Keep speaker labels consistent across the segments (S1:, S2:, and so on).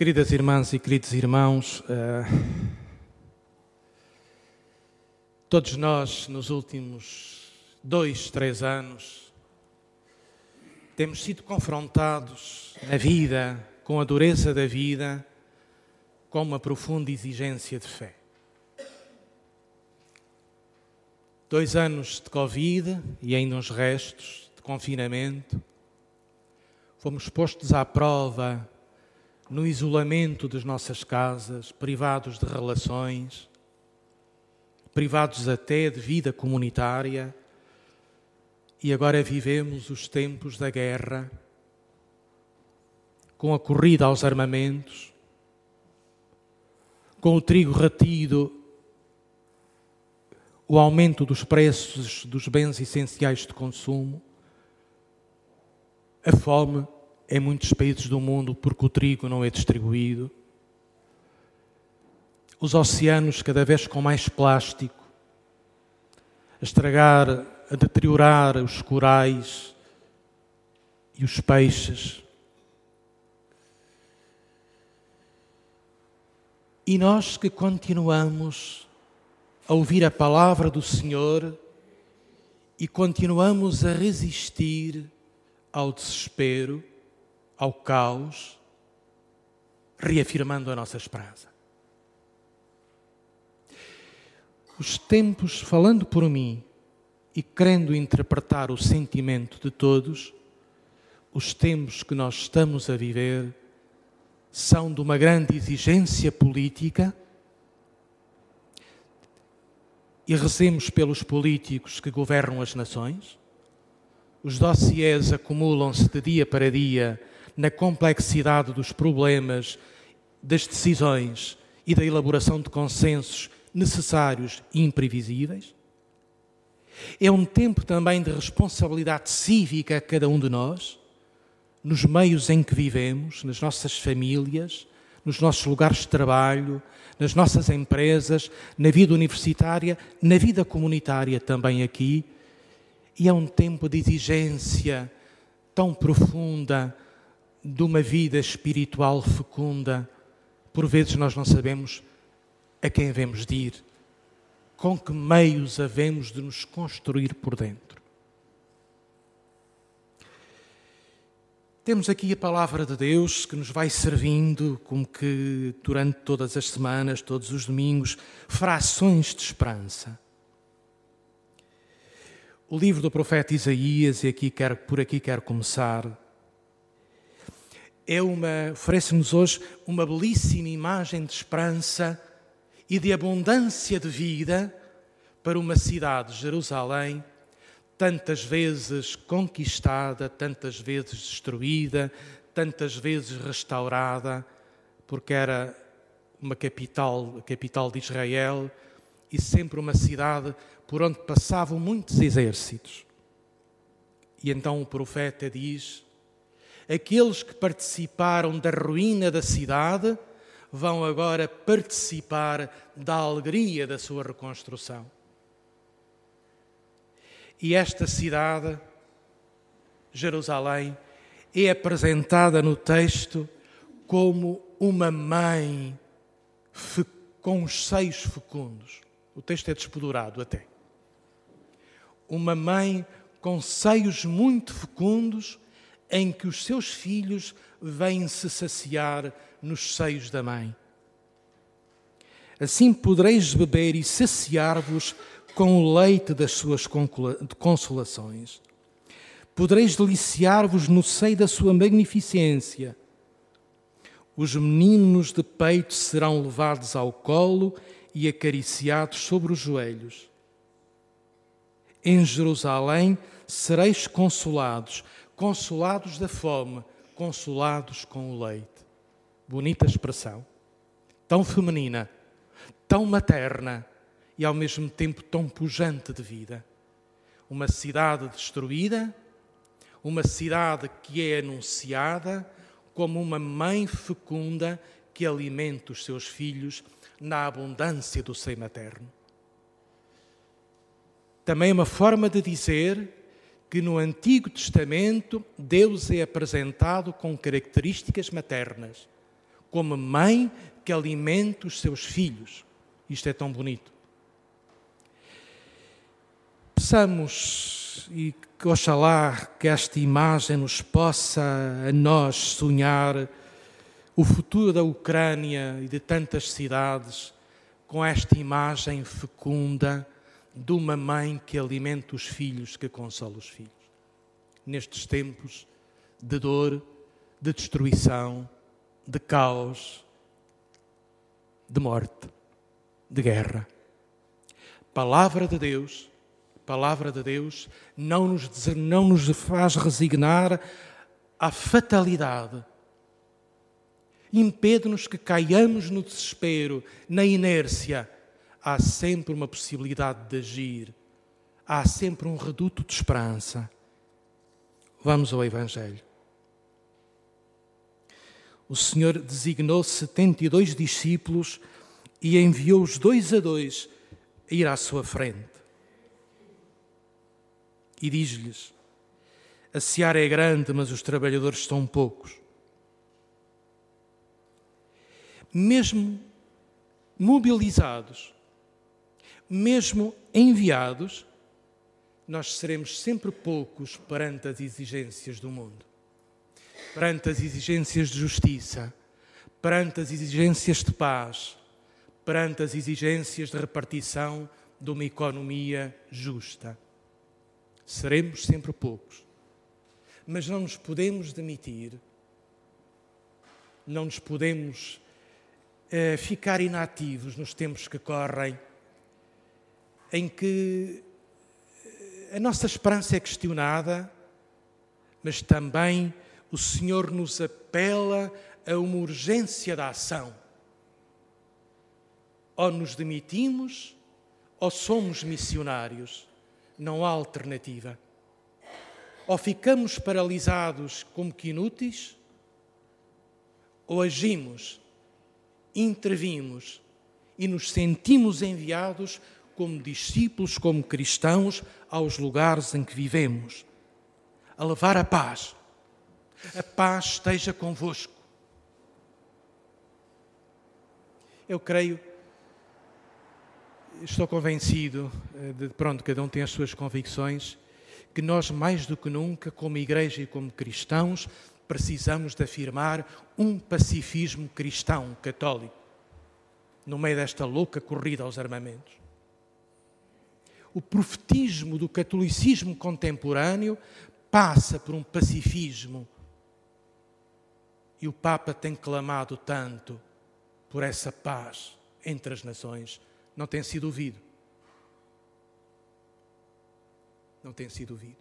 S1: Queridas irmãs e queridos irmãos, uh, todos nós nos últimos dois, três anos temos sido confrontados na vida, com a dureza da vida, com uma profunda exigência de fé. Dois anos de Covid e ainda uns restos de confinamento, fomos postos à prova no isolamento das nossas casas, privados de relações, privados até de vida comunitária, e agora vivemos os tempos da guerra, com a corrida aos armamentos, com o trigo retido, o aumento dos preços dos bens essenciais de consumo, a fome em muitos países do mundo porque o trigo não é distribuído. Os oceanos cada vez com mais plástico, a estragar, a deteriorar os corais e os peixes. E nós que continuamos a ouvir a palavra do Senhor e continuamos a resistir ao desespero, ao caos, reafirmando a nossa esperança. Os tempos, falando por mim e querendo interpretar o sentimento de todos, os tempos que nós estamos a viver são de uma grande exigência política. E rezemos pelos políticos que governam as nações. Os dossiês acumulam-se de dia para dia na complexidade dos problemas, das decisões e da elaboração de consensos necessários e imprevisíveis. É um tempo também de responsabilidade cívica a cada um de nós, nos meios em que vivemos, nas nossas famílias, nos nossos lugares de trabalho, nas nossas empresas, na vida universitária, na vida comunitária também aqui. E é um tempo de exigência tão profunda de uma vida espiritual fecunda, por vezes nós não sabemos a quem havemos de ir, com que meios havemos de nos construir por dentro. Temos aqui a palavra de Deus que nos vai servindo, como que durante todas as semanas, todos os domingos, frações de esperança. O livro do profeta Isaías, e aqui quero, por aqui quero começar, é uma, oferece-nos hoje uma belíssima imagem de esperança e de abundância de vida para uma cidade, Jerusalém, tantas vezes conquistada, tantas vezes destruída, tantas vezes restaurada, porque era uma capital, a capital de Israel, e sempre uma cidade por onde passavam muitos exércitos. E então o profeta diz: aqueles que participaram da ruína da cidade vão agora participar da alegria da sua reconstrução. E esta cidade, Jerusalém, é apresentada no texto como uma mãe com os seios fecundos. O texto é despedurado até. Uma mãe com seios muito fecundos em que os seus filhos vêm se saciar nos seios da mãe. Assim podereis beber e saciar-vos com o leite das suas consolações. Podereis deliciar-vos no seio da sua magnificência. Os meninos de peito serão levados ao colo e acariciados sobre os joelhos. Em Jerusalém sereis consolados consolados da fome, consolados com o leite. Bonita expressão, tão feminina, tão materna e ao mesmo tempo tão pujante de vida. Uma cidade destruída, uma cidade que é anunciada como uma mãe fecunda que alimenta os seus filhos na abundância do seio materno. Também uma forma de dizer que no Antigo Testamento Deus é apresentado com características maternas, como mãe que alimenta os seus filhos. Isto é tão bonito. Peçamos e que oxalá que esta imagem nos possa a nós sonhar o futuro da Ucrânia e de tantas cidades com esta imagem fecunda de uma mãe que alimenta os filhos, que consola os filhos. Nestes tempos de dor, de destruição, de caos, de morte, de guerra. Palavra de Deus, palavra de Deus não nos, não nos faz resignar à fatalidade. Impede-nos que caiamos no desespero, na inércia. Há sempre uma possibilidade de agir. Há sempre um reduto de esperança. Vamos ao Evangelho o Senhor designou 72 discípulos e enviou-os dois a dois a ir à sua frente. E diz-lhes: A seara é grande, mas os trabalhadores são poucos. Mesmo mobilizados, mesmo enviados, nós seremos sempre poucos perante as exigências do mundo perante as exigências de justiça, perante as exigências de paz, perante as exigências de repartição de uma economia justa. Seremos sempre poucos, mas não nos podemos demitir, não nos podemos eh, ficar inativos nos tempos que correm, em que eh, a nossa esperança é questionada, mas também o Senhor nos apela a uma urgência da ação. Ou nos demitimos, ou somos missionários. Não há alternativa. Ou ficamos paralisados como que inúteis, ou agimos, intervimos e nos sentimos enviados como discípulos, como cristãos, aos lugares em que vivemos, a levar a paz a paz esteja convosco. Eu creio, estou convencido, eh, de pronto, cada um tem as suas convicções, que nós, mais do que nunca, como igreja e como cristãos, precisamos de afirmar um pacifismo cristão, católico, no meio desta louca corrida aos armamentos. O profetismo do catolicismo contemporâneo passa por um pacifismo e o Papa tem clamado tanto por essa paz entre as nações. Não tem sido ouvido. Não tem sido ouvido.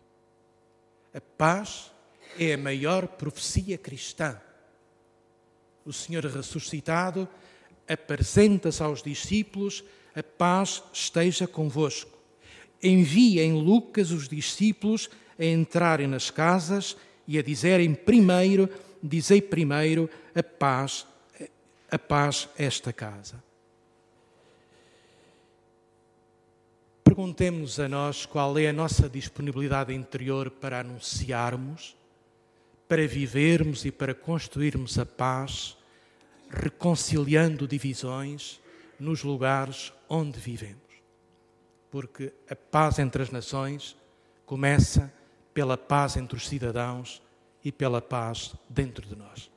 S1: A paz é a maior profecia cristã. O Senhor ressuscitado apresenta-se aos discípulos: a paz esteja convosco. Envia em Lucas os discípulos a entrarem nas casas e a dizerem primeiro dizei primeiro a paz, a paz esta casa. Perguntemos a nós qual é a nossa disponibilidade interior para anunciarmos, para vivermos e para construirmos a paz, reconciliando divisões nos lugares onde vivemos. Porque a paz entre as nações começa pela paz entre os cidadãos e pela paz dentro de nós.